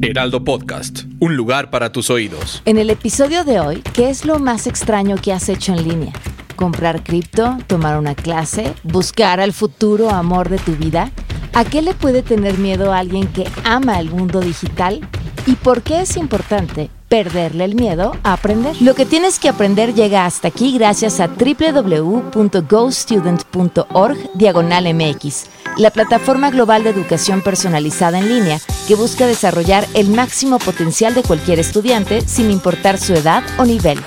Heraldo Podcast, un lugar para tus oídos. En el episodio de hoy, ¿qué es lo más extraño que has hecho en línea? ¿Comprar cripto? ¿Tomar una clase? ¿Buscar al futuro amor de tu vida? ¿A qué le puede tener miedo a alguien que ama el mundo digital? ¿Y por qué es importante perderle el miedo a aprender? Lo que tienes que aprender llega hasta aquí gracias a www.gostudent.org diagonal MX, la plataforma global de educación personalizada en línea que busca desarrollar el máximo potencial de cualquier estudiante sin importar su edad o nivel.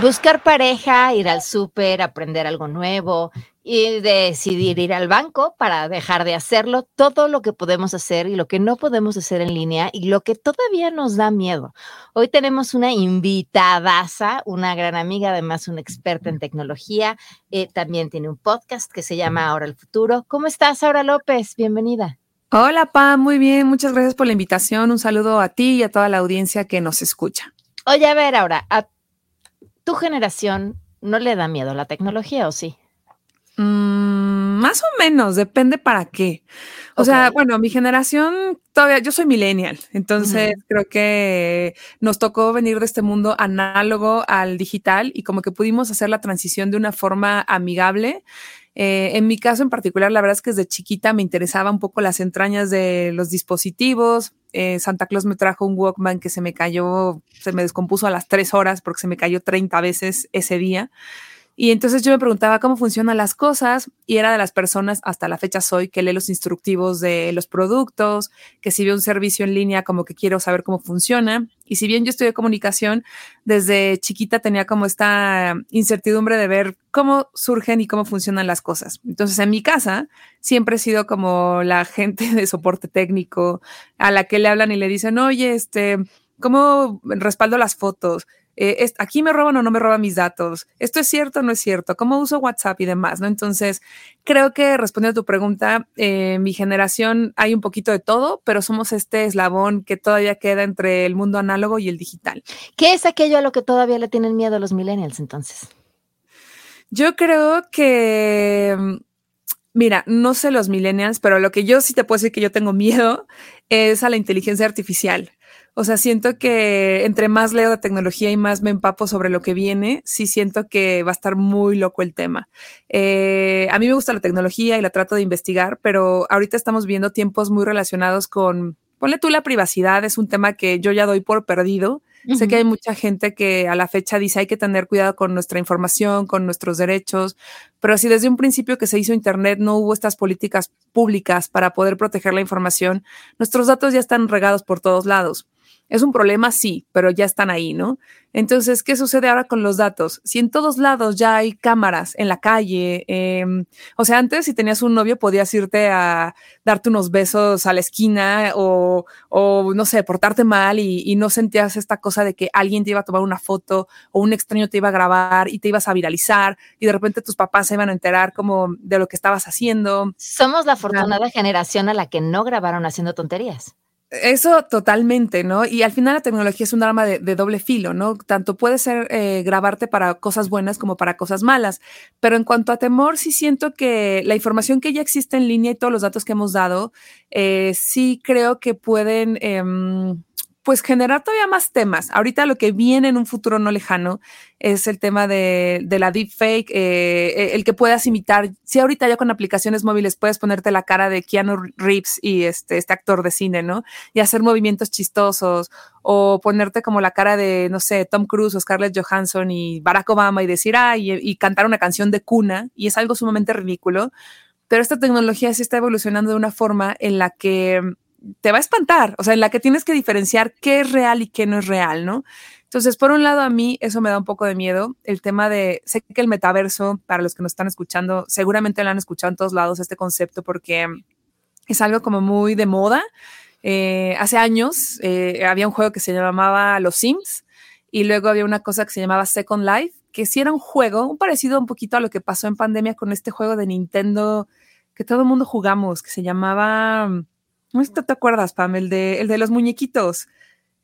Buscar pareja, ir al súper, aprender algo nuevo y decidir ir al banco para dejar de hacerlo, todo lo que podemos hacer y lo que no podemos hacer en línea y lo que todavía nos da miedo. Hoy tenemos una invitadaza, una gran amiga, además una experta en tecnología, eh, también tiene un podcast que se llama Ahora el Futuro. ¿Cómo estás, Aura López? Bienvenida. Hola, Pam, muy bien, muchas gracias por la invitación. Un saludo a ti y a toda la audiencia que nos escucha. Oye, a ver, ahora, a tu generación no le da miedo la tecnología o sí? Mm, más o menos, depende para qué. O sea, bueno, mi generación todavía, yo soy millennial, entonces creo que nos tocó venir de este mundo análogo al digital y como que pudimos hacer la transición de una forma amigable. Eh, en mi caso en particular, la verdad es que desde chiquita me interesaba un poco las entrañas de los dispositivos. Eh, Santa Claus me trajo un Walkman que se me cayó, se me descompuso a las tres horas porque se me cayó 30 veces ese día. Y entonces yo me preguntaba cómo funcionan las cosas y era de las personas, hasta la fecha soy, que lee los instructivos de los productos, que si veo un servicio en línea como que quiero saber cómo funciona. Y si bien yo estudié comunicación, desde chiquita tenía como esta incertidumbre de ver cómo surgen y cómo funcionan las cosas. Entonces en mi casa siempre he sido como la gente de soporte técnico a la que le hablan y le dicen, oye, este, ¿cómo respaldo las fotos? Eh, aquí me roban o no me roban mis datos, esto es cierto o no es cierto, cómo uso WhatsApp y demás, ¿no? Entonces, creo que respondiendo a tu pregunta, eh, mi generación hay un poquito de todo, pero somos este eslabón que todavía queda entre el mundo análogo y el digital. ¿Qué es aquello a lo que todavía le tienen miedo los millennials entonces? Yo creo que... Mira, no sé los millennials, pero lo que yo sí te puedo decir que yo tengo miedo es a la inteligencia artificial. O sea, siento que entre más leo de tecnología y más me empapo sobre lo que viene, sí siento que va a estar muy loco el tema. Eh, a mí me gusta la tecnología y la trato de investigar, pero ahorita estamos viendo tiempos muy relacionados con, ponle tú la privacidad, es un tema que yo ya doy por perdido. Sé que hay mucha gente que a la fecha dice hay que tener cuidado con nuestra información, con nuestros derechos, pero si desde un principio que se hizo Internet no hubo estas políticas públicas para poder proteger la información, nuestros datos ya están regados por todos lados. Es un problema, sí, pero ya están ahí, ¿no? Entonces, ¿qué sucede ahora con los datos? Si en todos lados ya hay cámaras en la calle, em, o sea, antes si tenías un novio podías irte a darte unos besos a la esquina o, o no sé, portarte mal y, y, no sentías esta cosa de que alguien te iba a tomar una foto o un extraño te iba a grabar y te ibas a viralizar y de repente tus papás se iban a enterar como de lo que estabas haciendo. Somos la afortunada generación a la que no grabaron haciendo tonterías. Eso totalmente, ¿no? Y al final la tecnología es un arma de, doble filo, ¿no? Tanto puede ser eh, grabarte para cosas buenas como para cosas malas. Pero en cuanto a temor, sí siento que la información que ya existe en línea y todos los datos que hemos dado, eh, sí creo que pueden... Em, pues generar todavía más temas. Ahorita lo que viene en un futuro no lejano es el tema de, la deepfake, eh, el que puedas imitar. Si ahorita ya con aplicaciones móviles puedes ponerte la cara de Keanu Reeves y este, este actor de cine, ¿no? Y hacer movimientos chistosos o ponerte como la cara de, no sé, Tom Cruise o Scarlett Johansson y Barack Obama y decir, ay, y, y cantar una canción de cuna y es algo sumamente ridículo. Pero esta tecnología sí está evolucionando de una forma en la que te va a espantar, o sea, en la que tienes que diferenciar qué es real y qué no es real, ¿no? Entonces, por un lado, a mí eso me da un poco de miedo, el tema de, sé que el metaverso, para los que nos están escuchando, seguramente lo han escuchado en todos lados este concepto porque es algo como muy de moda. Eh, hace años eh, había un juego que se llamaba Los Sims y luego había una cosa que se llamaba Second Life, que sí era un juego, un parecido un poquito a lo que pasó en pandemia con este juego de Nintendo que todo el mundo jugamos, que se llamaba, no sé si te acuerdas, Pam, el de, el de los muñequitos,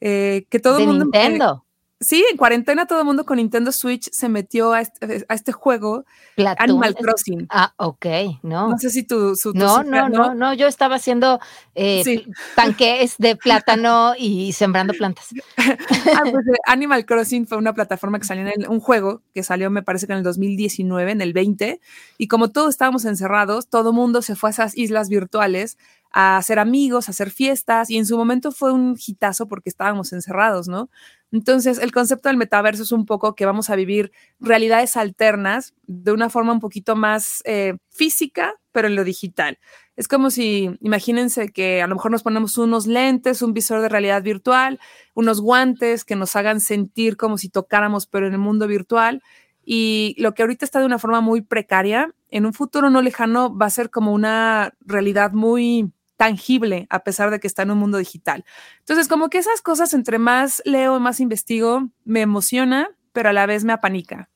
eh, que todo el mundo... Nintendo. Sí, en cuarentena todo el mundo con Nintendo Switch se metió a este, a este juego, Animal Crossing. Ah, ok, no. No sé si tú... no, no, no, no, yo estaba haciendo eh, panqués de plátano y sembrando plantas. ah, pues, eh, Animal Crossing fue una plataforma que salió en un juego que salió me parece que en el 2019, en el 20, y como todos estábamos encerrados, todo el mundo se fue a esas islas virtuales a hacer amigos, a hacer fiestas, y en su momento fue un hitazo porque estábamos encerrados, ¿no? Entonces, el concepto del metaverso es un poco que vamos a vivir realidades alternas de una forma un poquito más eh, física, pero en lo digital. Es como si, imagínense que a lo mejor nos ponemos unos lentes, un visor de realidad virtual, unos guantes que nos hagan sentir como si tocáramos, pero en el mundo virtual. Y lo que ahorita está de una forma muy precaria, en un futuro no lejano va a ser como una realidad muy tangible a pesar de que está en un mundo digital. Entonces, como que esas cosas, entre más leo, más investigo, me emociona, pero a la vez me apanica.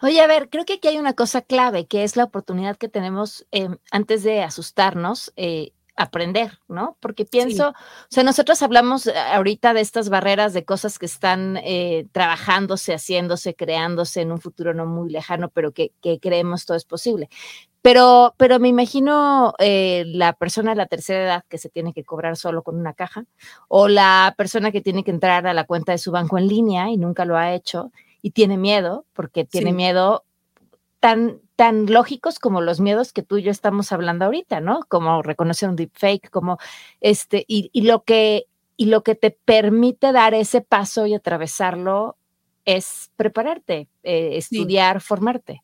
Oye, a ver, creo que aquí hay una cosa clave, que es la oportunidad que tenemos eh, antes de asustarnos. Eh, aprender, ¿no? Porque pienso, o sea, nosotros hablamos eh, ahorita de estas barreras, de cosas que están trabajándose, haciéndose, creándose en un futuro no muy lejano, pero que, que creemos todo es posible. Pero, pero me imagino eh, la persona de la tercera edad que se tiene que cobrar solo con una caja, o la persona que tiene que entrar a la cuenta de su banco en línea y nunca lo ha hecho y tiene miedo, porque tiene miedo tan, tan lógicos como los miedos que tú y yo estamos hablando ahorita, ¿no? Como reconocer un deepfake, como este, y, y lo que, y lo que te permite dar ese paso y atravesarlo es prepararte, eh, estudiar, formarte.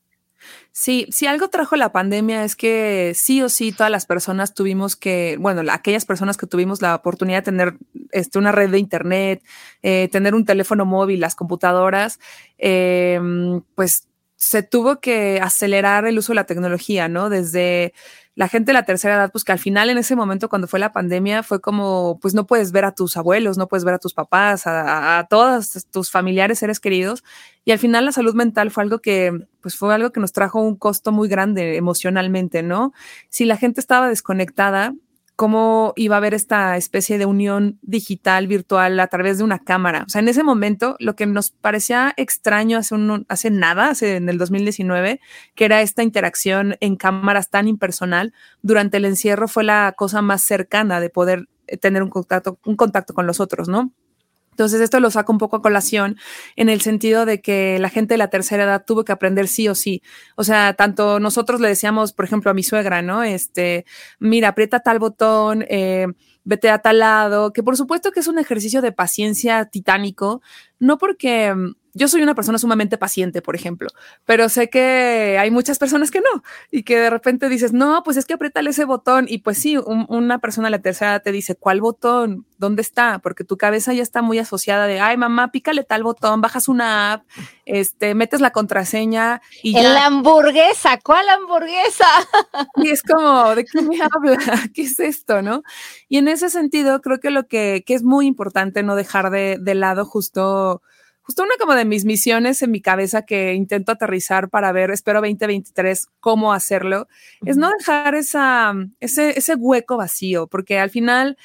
Sí, si algo trajo la pandemia es que sí o sí todas las personas tuvimos que, bueno, aquellas personas que tuvimos la oportunidad de tener este, una red de internet, eh, tener un teléfono móvil, las computadoras, em, pues se tuvo que acelerar el uso de la tecnología, ¿no? Desde la gente de la tercera edad, pues que al final en ese momento cuando fue la pandemia fue como, pues no puedes ver a tus abuelos, no puedes ver a tus papás, a, todos tus familiares, seres queridos. Y al final la salud mental fue algo que, pues fue algo que nos trajo un costo muy grande emocionalmente, ¿no? Si la gente estaba desconectada, cómo iba a haber esta especie de unión digital, virtual, a través de una cámara. O sea, en ese momento, lo que nos parecía extraño hace, un, hace nada, hace en el 2019, que era esta interacción en cámaras tan impersonal, durante el encierro fue la cosa más cercana de poder eh, tener un contacto, un contacto con los otros, ¿no? Entonces, esto lo saco un poco a colación en el sentido de que la gente de la tercera edad tuvo que aprender sí o sí. O sea, tanto nosotros le decíamos, por ejemplo, a mi suegra, ¿no? Este, mira, aprieta tal botón, eh, vete a tal lado, que por supuesto que es un ejercicio de paciencia titánico, no porque yo soy una persona sumamente paciente, por ejemplo, pero sé que hay muchas personas que no y que de repente dices, no, pues es que apriétale ese botón y pues sí, una persona a la tercera te dice, ¿cuál botón? ¿Dónde está? Porque tu cabeza ya está muy asociada de, ay, mamá, pícale tal botón, bajas una app, este, metes la contraseña y en la hamburguesa, ¿cuál hamburguesa? Y es como, ¿de qué me habla? ¿Qué es esto, no? Y en ese sentido, creo que lo que, que es muy importante no dejar de, de lado justo justo una como de mis misiones en mi cabeza que intento aterrizar para ver, espero 2023, cómo hacerlo, es no dejar esa, ese, ese hueco vacío, porque al final,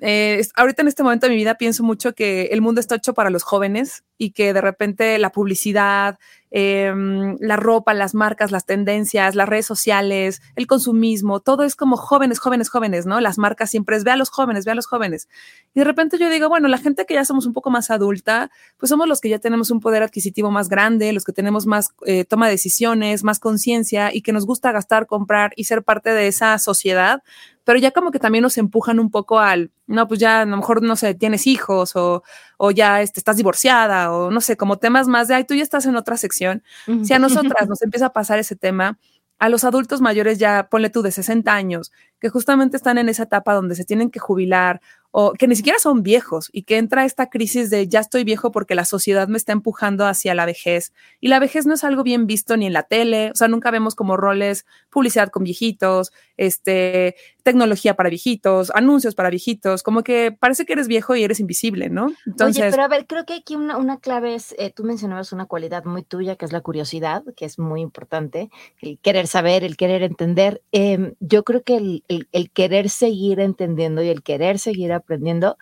eh, ahorita en este momento de mi vida pienso mucho que el mundo está hecho para los jóvenes y que de repente la publicidad, Em, la ropa, las marcas, las tendencias, las redes sociales, el consumismo, todo es como jóvenes, jóvenes, jóvenes, ¿no? Las marcas siempre es ve a los jóvenes, ve a los jóvenes. Y de repente yo digo, bueno, la gente que ya somos un poco más adulta, pues somos los que ya tenemos un poder adquisitivo más grande, los que tenemos más eh, toma de decisiones, más conciencia y que nos gusta gastar, comprar y ser parte de esa sociedad pero ya como que también nos empujan un poco al, no, pues ya a lo mejor, no sé, tienes hijos o, o ya este, estás divorciada o no sé, como temas más de, ay, tú ya estás en otra sección. Si a nosotras nos empieza a pasar ese tema, a los adultos mayores ya ponle tú de 60 años, que justamente están en esa etapa donde se tienen que jubilar o que ni siquiera son viejos y que entra esta crisis de ya estoy viejo porque la sociedad me está empujando hacia la vejez. Y la vejez no es algo bien visto ni en la tele, o sea, nunca vemos como roles publicidad con viejitos, este, tecnología para viejitos, anuncios para viejitos, como que parece que eres viejo y eres invisible, ¿no? Entonces, Oye, pero a ver, creo que aquí una, una clave es, eh, tú mencionabas una cualidad muy tuya que es la curiosidad, que es muy importante, el querer saber, el querer entender. Em, yo creo que el, el, el querer seguir entendiendo y el querer seguir aprendiendo,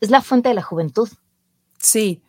es la fuente de la juventud. Sí,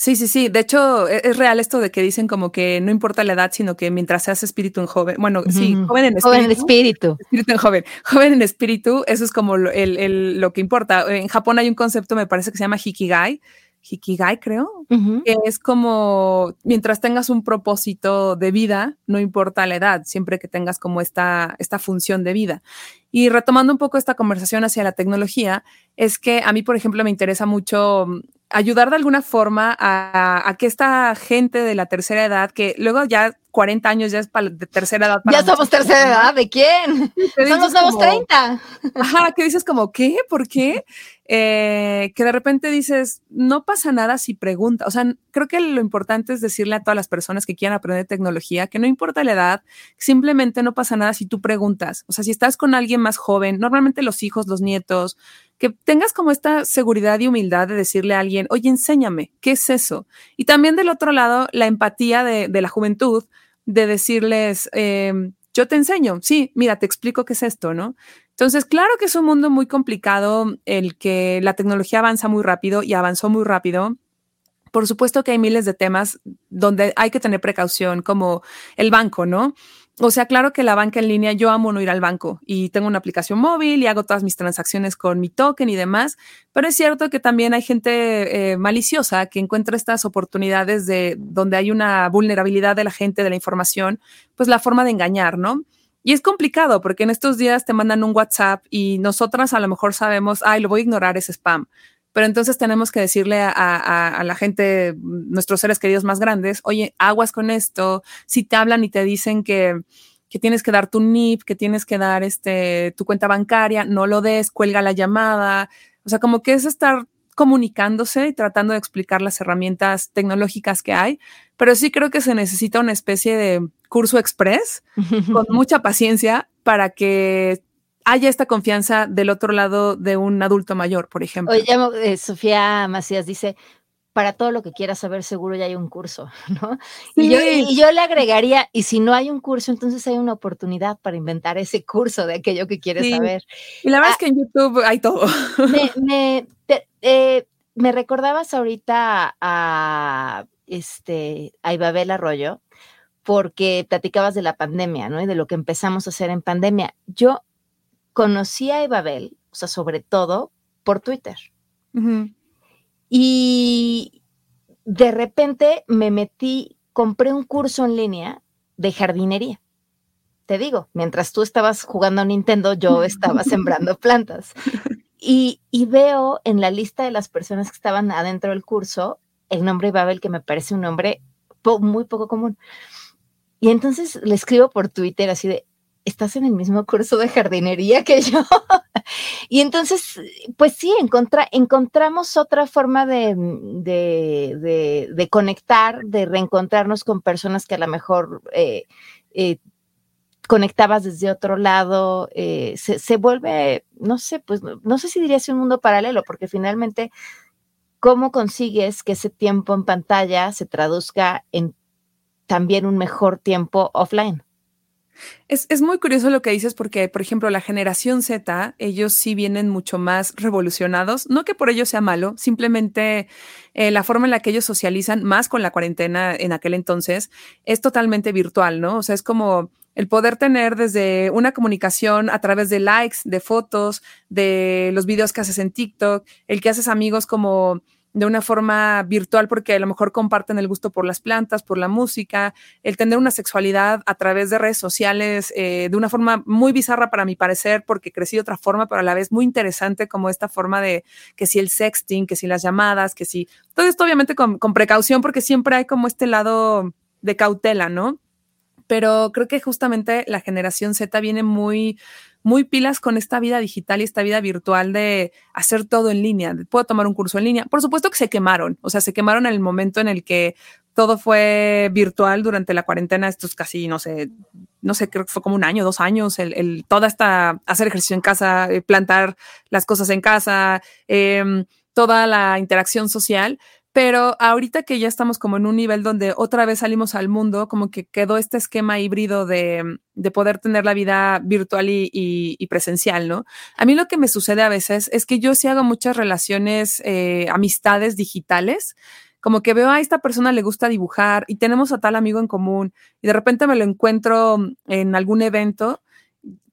Sí, sí, sí. De hecho, e-, es, real esto de que dicen como que no importa la edad, sino que mientras seas espíritu en joven, bueno, sí, joven en espíritu. Joven en espíritu. Espíritu en joven. Joven en espíritu, eso es como lo, el, el, lo que importa. En Japón hay un concepto, me parece que se llama Hikigai, Hikigai, creo, que es como mientras tengas un propósito de vida, no importa la edad, siempre que tengas como esta, esta función de vida. Y retomando un poco esta conversación hacia la tecnología, es que a mí, por ejemplo, me interesa mucho ayudar de alguna forma a, que esta gente de la tercera edad, que luego ya 40 años ya es para de tercera edad. ya somos tercera edad, ¿de quién? Somos nuevos 30. Ajá, que dices como, ¿qué? ¿Por qué? Eh, que de repente dices, no pasa nada si pregunta. O sea, creo que lo importante es decirle a todas las personas que quieran aprender tecnología que no importa la edad, simplemente no pasa nada si tú preguntas. O sea, si estás con alguien más joven, normalmente los hijos, los nietos, que tengas como esta seguridad y humildad de decirle a alguien, oye, enséñame, ¿qué es eso? Y también del otro lado, la empatía de, de la juventud, de decirles, eh, yo te enseño, sí, mira, te explico qué es esto, ¿no? Entonces, claro que es un mundo muy complicado, el que la tecnología avanza muy rápido y avanzó muy rápido. Por supuesto que hay miles de temas donde hay que tener precaución, como el banco, ¿no? O sea, claro que la banca en línea, yo amo no ir al banco y tengo una aplicación móvil y hago todas mis transacciones con mi token y demás, pero es cierto que también hay gente eh, maliciosa que encuentra estas oportunidades de donde hay una vulnerabilidad de la gente, de la información, pues la forma de engañar, ¿no? Y es complicado porque en estos días te mandan un WhatsApp y nosotras a lo mejor sabemos, ay, lo voy a ignorar, es spam. Pero entonces tenemos que decirle a, la gente, nuestros seres queridos más grandes, oye, aguas con esto. Si te hablan y te dicen que, que tienes que dar tu NIP, que tienes que dar este, tu cuenta bancaria, no lo des, cuelga la llamada. O sea, como que es estar comunicándose y tratando de explicar las herramientas tecnológicas que hay, pero sí creo que se necesita una especie de curso express con mucha paciencia para que haya esta confianza del otro lado de un adulto mayor, por ejemplo. Oye, eh, Sofía Macías dice, para todo lo que quieras saber, seguro ya hay un curso, ¿no? Y, yo, le agregaría, y si no hay un curso, entonces hay una oportunidad para inventar ese curso de aquello que quieres saber. Y la verdad es ah, que en YouTube hay todo. Me, eh, me, recordabas ahorita a, este, a Ibabel Arroyo, porque platicabas de la pandemia, ¿no? Y de lo que empezamos a hacer en pandemia. Yo conocí a Ibabel, o sea, sobre todo por Twitter. Y de repente me metí, compré un curso en línea de jardinería. Te digo, mientras tú estabas jugando a Nintendo, yo estaba sembrando plantas. Y, y, veo en la lista de las personas que estaban adentro del curso el nombre Ibabel, que me parece un nombre muy poco común. Y entonces le escribo por Twitter así de, estás en el mismo curso de jardinería que yo. y entonces, pues sí, encontramos otra forma de, de, conectar, de reencontrarnos con personas que a lo mejor eh, eh, conectabas desde otro lado. Eh, se, vuelve, no sé, pues no sé si diría un mundo paralelo, porque finalmente, ¿cómo consigues que ese tiempo en pantalla se traduzca en también un mejor tiempo offline? Es, muy curioso lo que dices porque, por ejemplo, la generación Z, ellos sí vienen mucho más revolucionados. No que por ello sea malo, simplemente eh, la forma en la que ellos socializan, más con la cuarentena en aquel entonces, es totalmente virtual, ¿no? O sea, es como el poder tener desde una comunicación a través de likes, de fotos, de los videos que haces en TikTok, el que haces amigos como de una forma virtual porque a lo mejor comparten el gusto por las plantas, por la música, el tener una sexualidad a través de redes sociales eh, de una forma muy bizarra para mi parecer porque crecí de otra forma, pero a la vez muy interesante como esta forma de que si el sexting, que si las llamadas, que si todo esto obviamente con, con precaución porque siempre hay como este lado de cautela, ¿no? Pero creo que justamente la generación Z viene muy, muy pilas con esta vida digital y esta vida virtual de hacer todo en línea. Puedo tomar un curso en línea. Por supuesto que se quemaron, o sea, se quemaron en el momento en el que todo fue virtual durante la cuarentena, estos casi, no sé, no sé, creo que fue como un año, dos años, el, el toda esta, hacer ejercicio en casa, eh, plantar las cosas en casa, eh, toda la interacción social, pero ahorita que ya estamos como en un nivel donde otra vez salimos al mundo, como que quedó este esquema híbrido de, de poder tener la vida virtual y, presencial, ¿no? A mí lo que me sucede a veces es que yo sí hago muchas relaciones, eh, amistades digitales, como que veo a esta persona le gusta dibujar y tenemos a tal amigo en común y de repente me lo encuentro en algún evento.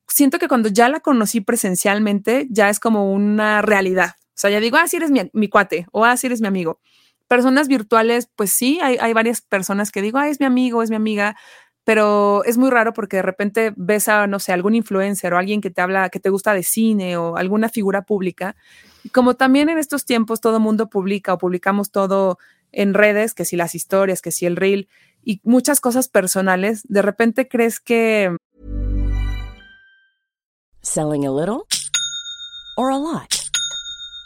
Siento que cuando ya la conocí presencialmente, ya es como una realidad. O sea, ya digo, ah, sí eres mi, mi cuate o ah, sí eres mi amigo Personas virtuales, pues sí, hay, varias personas que digo, ah, es mi amigo, es mi amiga, pero es muy raro porque de repente ves a, no sé, algún influencer o alguien que te habla, que te gusta de cine o alguna figura pública. Y como también en estos tiempos todo mundo publica o publicamos todo en redes, que si las historias, que si el reel y muchas cosas personales, de repente crees que... Selling a little a lot.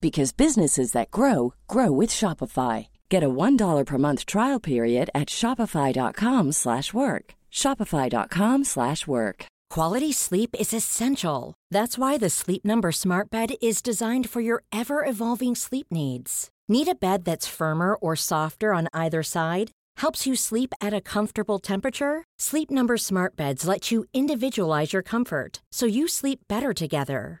because businesses that grow grow with Shopify. Get a $1 per month trial period at shopify.com/work. shopify.com/work. Quality sleep is essential. That's why the Sleep Number Smart Bed is designed for your ever-evolving sleep needs. Need a bed that's firmer or softer on either side? Helps you sleep at a comfortable temperature? Sleep Number Smart Beds let you individualize your comfort so you sleep better together.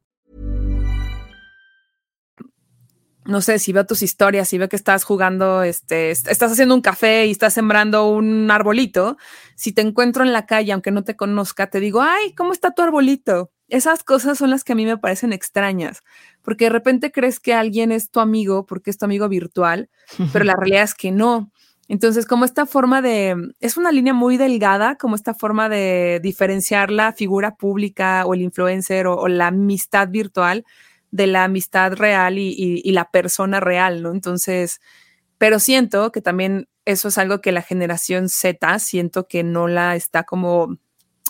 no sé, si veo tus historias, si veo que estás jugando, este, estás haciendo un café y estás sembrando un arbolito, si te encuentro en la calle, aunque no te conozca, te digo, ay, ¿cómo está tu arbolito? Esas cosas son las que a mí me parecen extrañas, porque de repente crees que alguien es tu amigo porque es tu amigo virtual, pero la realidad es que no. Entonces, como esta forma de, es una línea muy delgada, como esta forma de diferenciar la figura pública o el influencer o la amistad virtual de la amistad real y, la persona real, ¿no? Entonces, pero siento que también eso es algo que la generación Z, siento que no la está como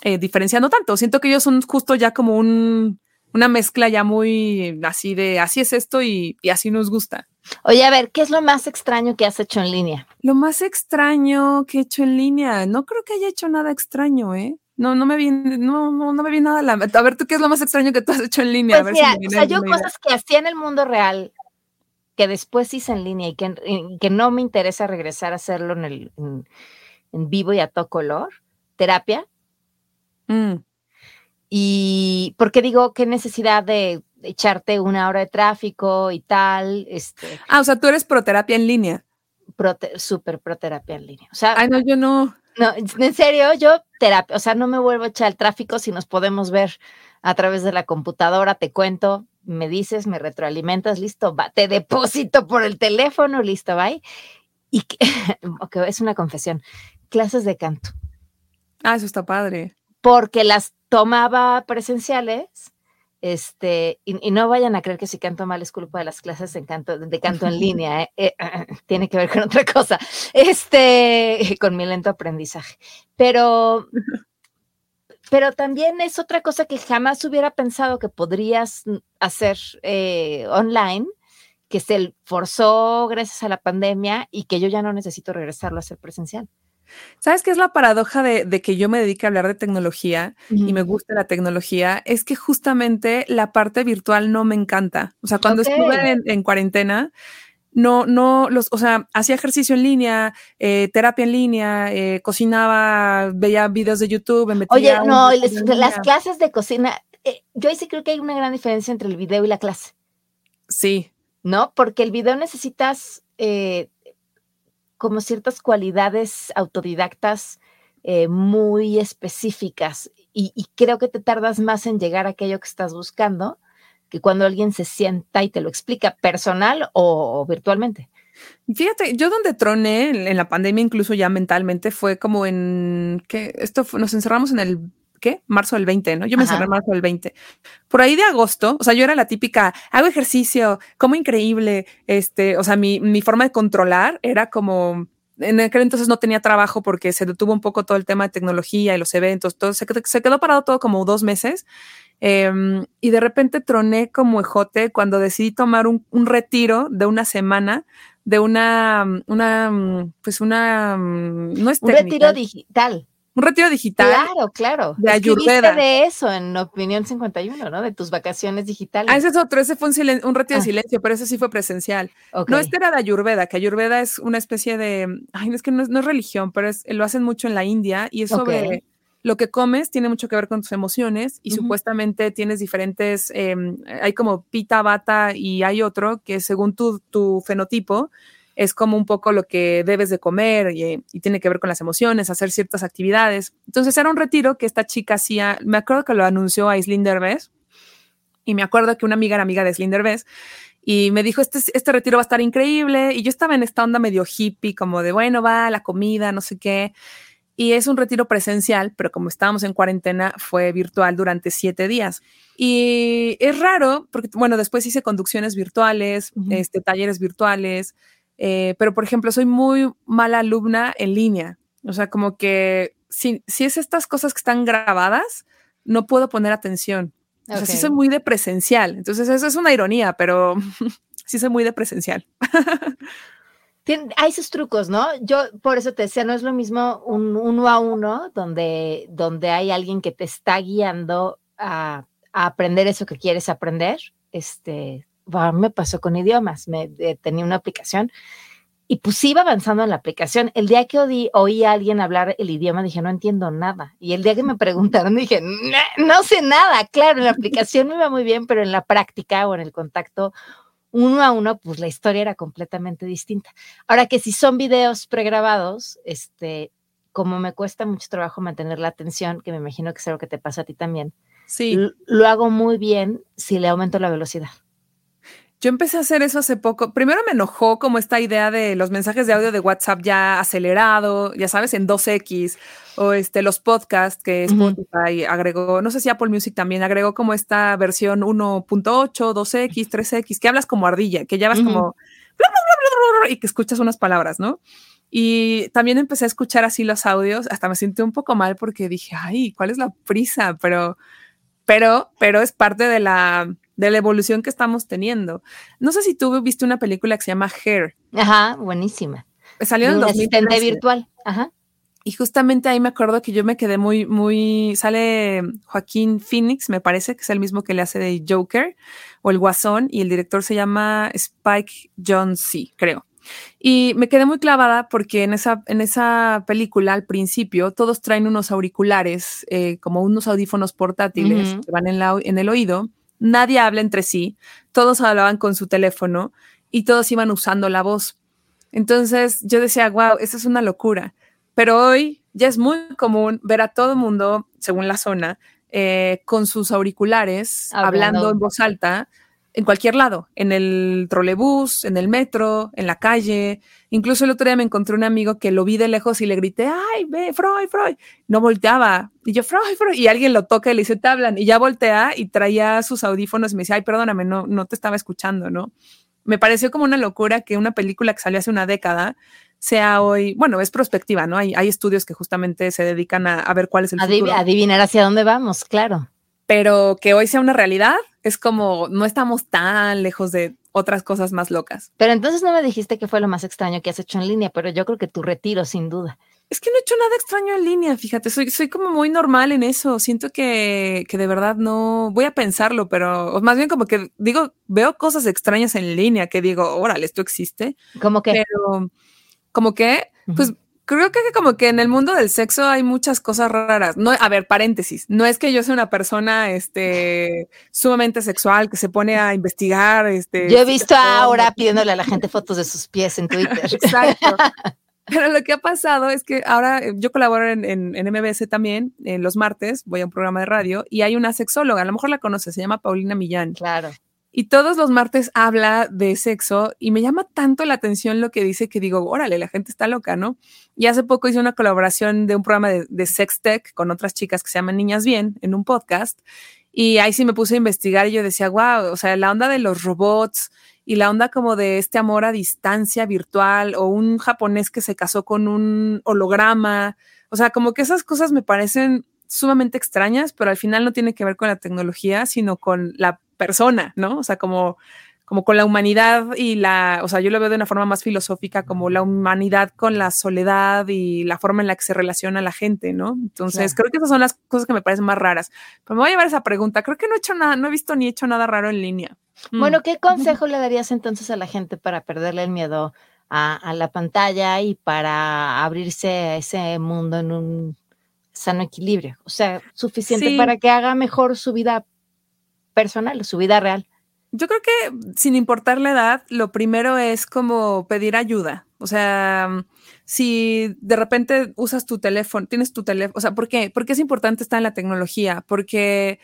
eh, diferenciando tanto. Siento que ellos son justo ya como un, una mezcla ya muy así de así es esto y, y, así nos gusta. Oye, a ver, ¿qué es lo más extraño que has hecho en línea? Lo más extraño que he hecho en línea, no creo que haya hecho nada extraño, ¿eh? No, no me viene, no, no, no me viene nada a la A ver, ¿tú qué es lo más extraño que tú has hecho en línea? Pues o sea, yo cosas que hacía en el mundo real, que después hice en línea y que, que no me interesa regresar a hacerlo en, el, en, vivo y a todo color, terapia. Mm. Y porque digo, qué necesidad de echarte una hora de tráfico y tal. Este, ah, o sea, tú eres proterapia en línea. Super súper proterapia en línea. O sea, Ay, no, yo no. No, en serio, yo terapia, o sea, no me vuelvo a echar el tráfico si nos podemos ver a través de la computadora, te cuento, me dices, me retroalimentas, listo, va, te deposito por el teléfono, listo, bye. Y que, es una confesión, clases de canto. Ah, eso está padre. Porque las tomaba presenciales este, y, no vayan a creer que si canto mal es culpa de las clases de canto, de canto en línea, ¿eh? Eh, tiene que ver con otra cosa, este, con mi lento aprendizaje. Pero, pero también es otra cosa que jamás hubiera pensado que podrías hacer eh, online, que se forzó gracias a la pandemia y que yo ya no necesito regresarlo a hacer presencial. ¿Sabes qué es la paradoja de, que yo me dedique a hablar de tecnología y me guste la tecnología? Es que justamente la parte virtual no me encanta. O sea, cuando estuve en, cuarentena, no, no, los, o sea, hacía ejercicio en línea, eh, terapia en línea, eh, cocinaba, veía videos de YouTube, me metía Oye, no, les- las clases de cocina, eh, yo ahí sí creo que hay una gran diferencia entre el video y la clase, Sí, ¿no? Porque el video necesitas eh, como ciertas cualidades autodidactas eh, muy específicas y, y creo que te tardas más en llegar a aquello que estás buscando que cuando alguien se sienta y te lo explica personal o, o virtualmente. Fíjate, yo donde troné en, en la pandemia, incluso ya mentalmente, fue como en que esto fue- nos encerramos en el ¿qué? Marzo del 20, ¿no? Yo me Ajá. encerré en marzo del 20. Por ahí de agosto, o sea, yo era la típica, hago ejercicio, como increíble, este, o sea, mi, mi forma de controlar era como, en aquel entonces no tenía trabajo porque se detuvo un poco todo el tema de tecnología y los eventos, todo, se, quedó- se quedó parado todo como dos meses. Em, y de repente troné como ejote cuando decidí tomar un, un retiro de una semana de una, una, pues una, no es Un técnica, retiro digital. un retiro digital. Claro, claro. de Ayurveda. de eso en Opinión 51, ¿no? De tus vacaciones digitales. Ah, ese es otro, ese fue un, silen- un retiro Ah. de silencio, pero ese sí fue presencial. Ok. No, este era de Ayurveda, que Ayurveda es una especie de, ay, no es que no es, no es religión, pero es, lo hacen mucho en la India y es sobre Ok. Lo que comes, tiene mucho que ver con tus emociones y supuestamente tienes diferentes, em, hay como pita, bata y hay otro que según tu, tu fenotipo es como un poco lo que debes de comer y, y tiene que ver con las emociones, hacer ciertas actividades. Entonces era un retiro que esta chica hacía, me acuerdo que lo anunció a Islín Derbez y me acuerdo que una amiga era amiga de Islín Derbez y me dijo, este, este retiro va a estar increíble. Y yo estaba en esta onda medio hippie, como de, bueno, va, la comida, no sé qué. Y es un retiro presencial, pero como estábamos en cuarentena, fue virtual durante siete días. Y es raro, porque, bueno, después hice conducciones virtuales, este, talleres virtuales, eh, pero, por ejemplo, soy muy mala alumna en línea. O sea, como que si, si es estas cosas que están grabadas, no puedo poner atención. O sea, sí soy muy de presencial. Entonces, eso es una ironía, pero sí soy muy de presencial. Hay sus trucos, ¿no? Yo por eso te decía, no es lo mismo un uno a uno donde, donde hay alguien que te está guiando a, a aprender eso que quieres aprender. Este, bueno, me pasó con idiomas, me eh, tenía una aplicación y pues iba avanzando en la aplicación. El día que oí, oí a alguien hablar el idioma dije, no entiendo nada. Y el día que me preguntaron dije, "No- no sé nada. Claro, en la aplicación me iba muy bien, pero en la práctica o en el contacto uno a uno, pues la historia era completamente distinta. Ahora que si son videos pregrabados, este, como me cuesta mucho trabajo mantener la atención, que me imagino que es algo que te pasa a ti también, Sí. lo hago muy bien si le aumento la velocidad. Yo empecé a hacer eso hace poco. Primero me enojó como esta idea de los mensajes de audio de WhatsApp ya acelerado, ya sabes, en 2X, o este, los podcasts que. Spotify agregó, no sé si Apple Music también agregó como esta versión 1.8, 2X, 3X, que hablas como ardilla, que ya vas como bla, bla, bla, bla, bla, y que escuchas unas palabras, ¿no? Y también empecé a escuchar así los audios, hasta me sentí un poco mal porque dije, ay, ¿cuál es la prisa? Pero, pero, pero es parte de la, de la evolución que estamos teniendo. No sé si tú viste una película que se llama Hair. Ajá, buenísima. Salió en el un asistente 2013. virtual. Ajá. Y justamente ahí me acuerdo que yo me quedé muy, muy. Sale Joaquín Phoenix, me parece que es el mismo que le hace de Joker o el Guasón, y el director se llama Spike John C., creo. Y me quedé muy clavada porque en esa, en esa película, al principio, todos traen unos auriculares, eh, como unos audífonos portátiles Ujú. que van en, la- en el oído. Nadie habla entre sí, todos hablaban con su teléfono y todos iban usando la voz. Entonces yo decía, wow, eso es una locura. Pero hoy ya es muy común ver a todo mundo, según la zona, eh, con sus auriculares, Hablando. hablando en voz alta, en cualquier lado, en el trolebús, en el metro, en la calle. Incluso el otro día me encontré un amigo que lo vi de lejos y le grité, ay, ve, Freud, Freud. No volteaba. Y yo, Freud, Freud. Y alguien lo toca y le dice, te hablan. Y ya voltea y traía sus audífonos y me decía, ay, perdóname, no, no te estaba escuchando, ¿no? Me pareció como una locura que una película que salió hace una década sea hoy, bueno, es prospectiva, ¿no? Hay, hay estudios que justamente se dedican a, a ver cuál es el Adiv- futuro adivinar hacia dónde vamos, claro. pero que hoy sea una realidad es como no estamos tan lejos de otras cosas más locas. Pero entonces no me dijiste que fue lo más extraño que has hecho en línea, pero yo creo que tu retiro, sin duda. Es que no he hecho nada extraño en línea, fíjate, soy, soy como muy normal en eso. Siento que, que de verdad no voy a pensarlo, pero más bien como que digo, veo cosas extrañas en línea que digo, órale, esto existe. ¿Cómo que? Pero, como que, pues creo que como que en el mundo del sexo hay muchas cosas raras. No, a ver, paréntesis, no es que yo sea una persona este sumamente sexual que se pone a investigar este Yo he visto ahora pidiéndole a la gente fotos de sus pies en Twitter. Exacto. Pero lo que ha pasado es que ahora eh, yo colaboro en, en, MBS también, en los martes, voy a un programa de radio y hay una sexóloga, a lo mejor la conoces, se llama Paulina Millán. Claro. Y todos los martes habla de sexo y me llama tanto la atención lo que dice que digo, órale, la gente está loca, ¿no? Y hace poco hice una colaboración de un programa de, Sex Tech con otras chicas que se llaman Niñas Bien en un podcast. Y ahí sí me puse a investigar y yo decía, wow, o sea, la onda de los robots, y la onda como de este amor a distancia virtual o un japonés que se casó con un holograma. O sea, como que esas cosas me parecen sumamente extrañas, pero al final no tiene que ver con la tecnología, sino con la persona, ¿no? O sea, como como con la humanidad y la, o sea, yo lo veo de una forma más filosófica, como la humanidad con la soledad y la forma en la que se relaciona la gente, ¿no? Entonces, creo que esas son las cosas que me parecen más raras. Pero me voy a llevar esa pregunta. Creo que no he hecho nada, no he visto ni hecho nada raro en línea. Mm. Bueno, ¿qué consejo le darías entonces a la gente para perderle el miedo a, a la pantalla y para abrirse a ese mundo en un sano equilibrio? O sea, suficiente para que haga mejor su vida personal, su vida real. Yo creo que sin importar la edad, lo primero es como pedir ayuda. O sea, si de repente usas tu teléfono, tienes tu teléfono, o sea, ¿por qué? Porque es importante estar en la tecnología, porque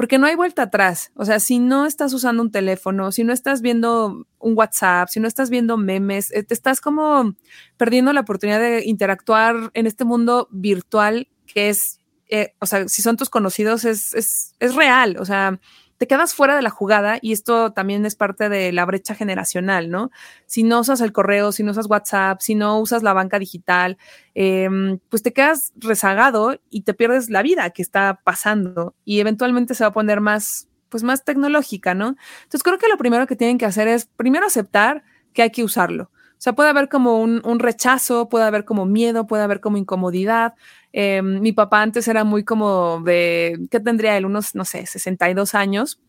porque no hay vuelta atrás. O sea, si no estás usando un teléfono, si no estás viendo un WhatsApp, si no estás viendo memes, eh, te estás como perdiendo la oportunidad de interactuar en este mundo virtual que es, eh, o sea, si son tus conocidos, es, es, es real. O sea, te quedas fuera de la jugada y esto también es parte de la brecha generacional, ¿no? Si no usas el correo, si no usas WhatsApp, si no usas la banca digital, em, pues te quedas rezagado y te pierdes la vida que está pasando y eventualmente se va a poner más, pues más tecnológica, ¿no? Entonces creo que lo primero que tienen que hacer es primero aceptar que hay que usarlo. O sea, puede haber como un, un rechazo, puede haber como miedo, puede haber como incomodidad, eh, mi papá antes era muy como de, ¿qué tendría él? Unos, no sé, 62 años.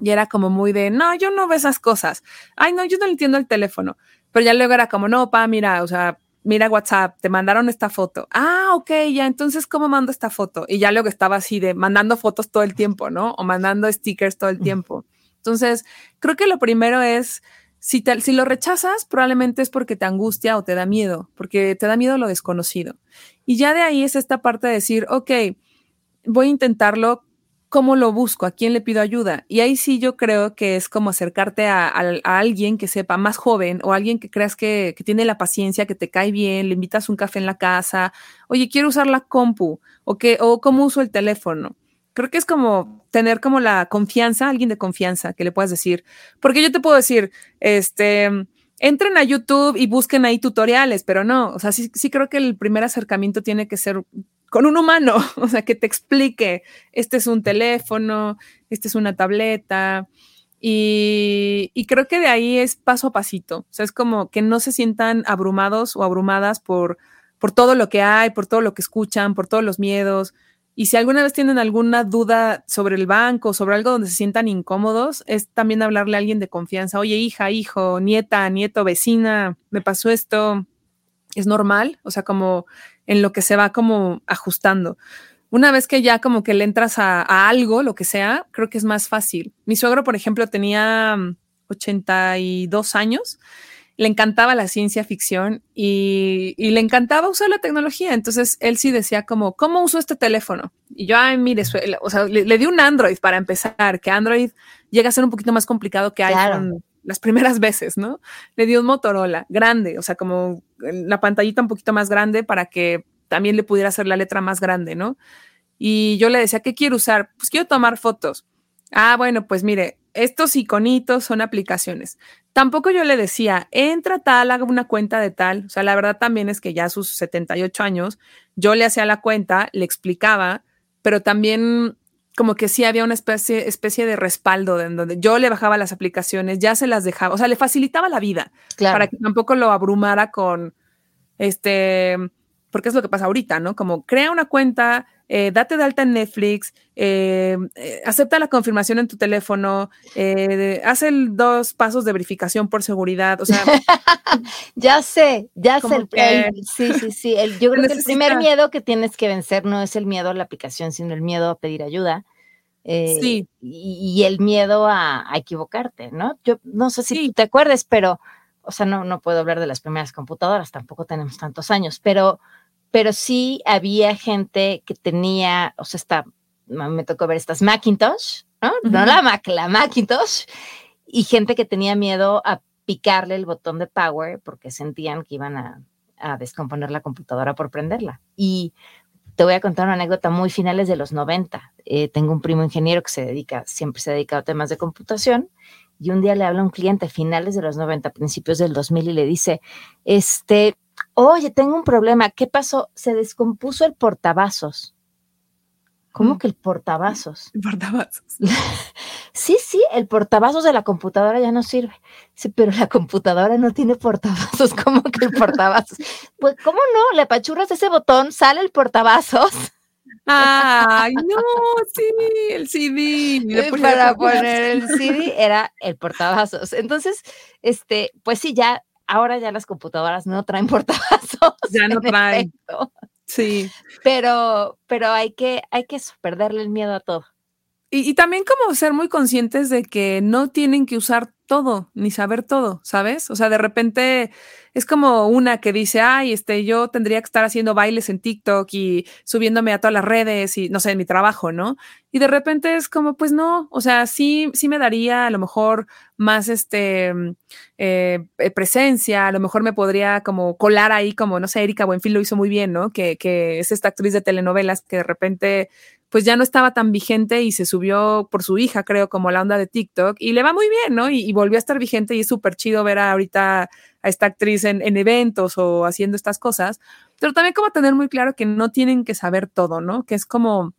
Y era como muy de, no, yo no veo esas cosas. Ay, no, yo no entiendo el teléfono. Pero ya luego era como, no, pa, mira, o sea, mira WhatsApp, te mandaron esta foto. Ah, ok, ya, entonces, ¿cómo mando esta foto? Y ya luego estaba así de mandando fotos todo el tiempo, ¿no? O mandando stickers todo el tiempo. Entonces, creo que lo primero es si, si lo rechazas, probablemente es porque te angustia o te da miedo, porque te da miedo lo desconocido. Y ya de ahí es esta parte de decir, ok, voy a intentarlo, ¿cómo lo busco? ¿A quién le pido ayuda? Y ahí sí yo creo que es como acercarte a, alguien que sepa más joven o alguien que creas que, que, tiene la paciencia, que te cae bien, le invitas un café en la casa, oye, quiero usar la compu o, que, o cómo uso el teléfono creo que es como tener como la confianza, alguien de confianza que le puedas decir, porque yo te puedo decir, este, entren a YouTube y busquen ahí tutoriales, pero no, o sea, sí, sí creo que el primer acercamiento tiene que ser con un humano, o sea, que te explique, este es un teléfono, este es una tableta, y, y, creo que de ahí es paso a pasito, o sea, es como que no se sientan abrumados o abrumadas por, por todo lo que hay, por todo lo que escuchan, por todos los miedos, y si alguna vez tienen alguna duda sobre el banco, sobre algo donde se sientan incómodos, es también hablarle a alguien de confianza. Oye, hija, hijo, nieta, nieto, vecina, me pasó esto. Es normal, o sea, como en lo que se va como ajustando. Una vez que ya como que le entras a, algo, lo que sea, creo que es más fácil. Mi suegro, por ejemplo, tenía 82 mm, años le encantaba la ciencia ficción y, le encantaba usar la tecnología. Entonces él sí decía como, ¿cómo uso este teléfono? Y yo, ay, mire, o sea, le, di un Android para empezar, que Android llega a ser un poquito más complicado que iPhone las primeras veces, ¿no? Le di un Motorola grande, o sea, como la pantallita un poquito más grande para que también le pudiera hacer la letra más grande, ¿no? Y yo le decía, ¿qué quiero usar? Pues quiero tomar fotos. Ah, bueno, pues mire, estos iconitos son aplicaciones. Tampoco yo le decía, entra tal, haga una cuenta de tal. O sea, la verdad también es que ya a sus 78 años, yo le hacía la cuenta, le explicaba, pero también como que sí había una especie, especie de respaldo en donde yo le bajaba las aplicaciones, ya se las dejaba, o sea, le facilitaba la vida para que tampoco lo abrumara con, este, porque es lo que pasa ahorita, ¿no? Como crea una cuenta, eh, date de alta en Netflix, eh, eh, acepta la confirmación en tu teléfono, haz el dos pasos de verificación por seguridad, o sea. ya sé, ya sé. El, sí, sí, sí. yo creo que el primer miedo que tienes que vencer no es el miedo a la aplicación, sino el miedo a pedir ayuda. sí. Y, el miedo a, equivocarte, ¿no? Yo no sé si te acuerdes, pero, o sea, no, no puedo hablar de las primeras computadoras, tampoco tenemos tantos años, pero pero sí había gente que tenía, o sea, está, me tocó ver estas Macintosh, ¿no? No la Mac, la Macintosh, y gente que tenía miedo a picarle el botón de power porque sentían que iban a, descomponer la computadora por prenderla. Y te voy a contar una anécdota muy finales de los 90. Eh, tengo un primo ingeniero que se dedica, siempre se ha dedicado a temas de computación, y un día le habla a un cliente finales de los 90, principios del 2000, y le dice, este, Oye, tengo un problema. ¿Qué pasó? Se descompuso el portavasos. ¿Cómo mm. que el portavasos? El portavasos. sí, sí, el portavasos de la computadora ya no sirve. Sí, pero la computadora no tiene portavasos. ¿Cómo que el portavasos? pues, ¿cómo no? Le apachurras ese botón, sale el portavasos. Ay, no, sí, el CD. Para poner el CD era el portavasos. Entonces, este, pues sí, ya ahora ya las computadoras no traen portavasos. Ya no traen. Sí. Pero, pero hay que, hay que perderle el miedo a todo. Y, y, también como ser muy conscientes de que no tienen que usar todo, ni saber todo, ¿sabes? O sea, de repente es como una que dice, ay, este, yo tendría que estar haciendo bailes en TikTok y subiéndome a todas las redes y no sé, en mi trabajo, ¿no? Y de repente es como, pues no, o sea, sí, sí me daría a lo mejor más este eh, eh, presencia, a lo mejor me podría como colar ahí, como, no sé, Erika Buenfil lo hizo muy bien, ¿no? Que, que es esta actriz de telenovelas que de repente pues ya no estaba tan vigente y se subió por su hija, creo, como la onda de TikTok y le va muy bien, ¿no? Y, volvió a estar vigente y es súper chido ver ahorita a esta actriz en, en, eventos o haciendo estas cosas, pero también como tener muy claro que no tienen que saber todo, ¿no? Que es como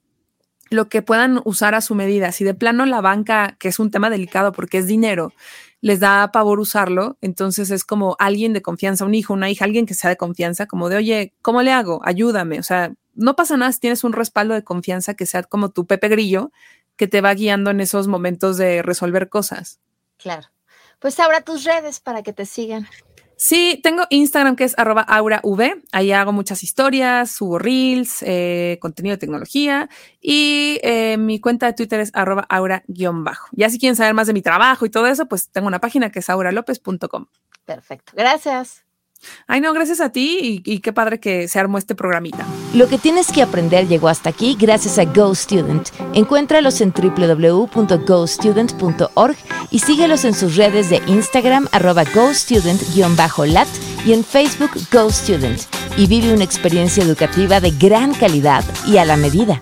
lo que puedan usar a su medida. Si de plano la banca, que es un tema delicado porque es dinero, les da pavor usarlo, entonces es como alguien de confianza, un hijo, una hija, alguien que sea de confianza, como de, oye, ¿cómo le hago? Ayúdame. O sea, no pasa nada si tienes un respaldo de confianza que sea como tu Pepe Grillo, que te va guiando en esos momentos de resolver cosas. Claro. Pues ahora tus redes para que te sigan. Sí, tengo Instagram que es arroba aurav. Ahí hago muchas historias, subo reels, eh, contenido de tecnología. Y eh, mi cuenta de Twitter es arroba aura-bajo. Ya si quieren saber más de mi trabajo y todo eso, pues tengo una página que es auralopez.com. Perfecto. Gracias. Ay, no, gracias a ti y, qué padre que se armó este programita. Lo que tienes que aprender llegó hasta aquí gracias a GoStudent. Encuéntralos en www.gostudent.org y síguelos en sus redes de Instagram arroba GoStudent-lat y en Facebook GoStudent. Y vive una experiencia educativa de gran calidad y a la medida.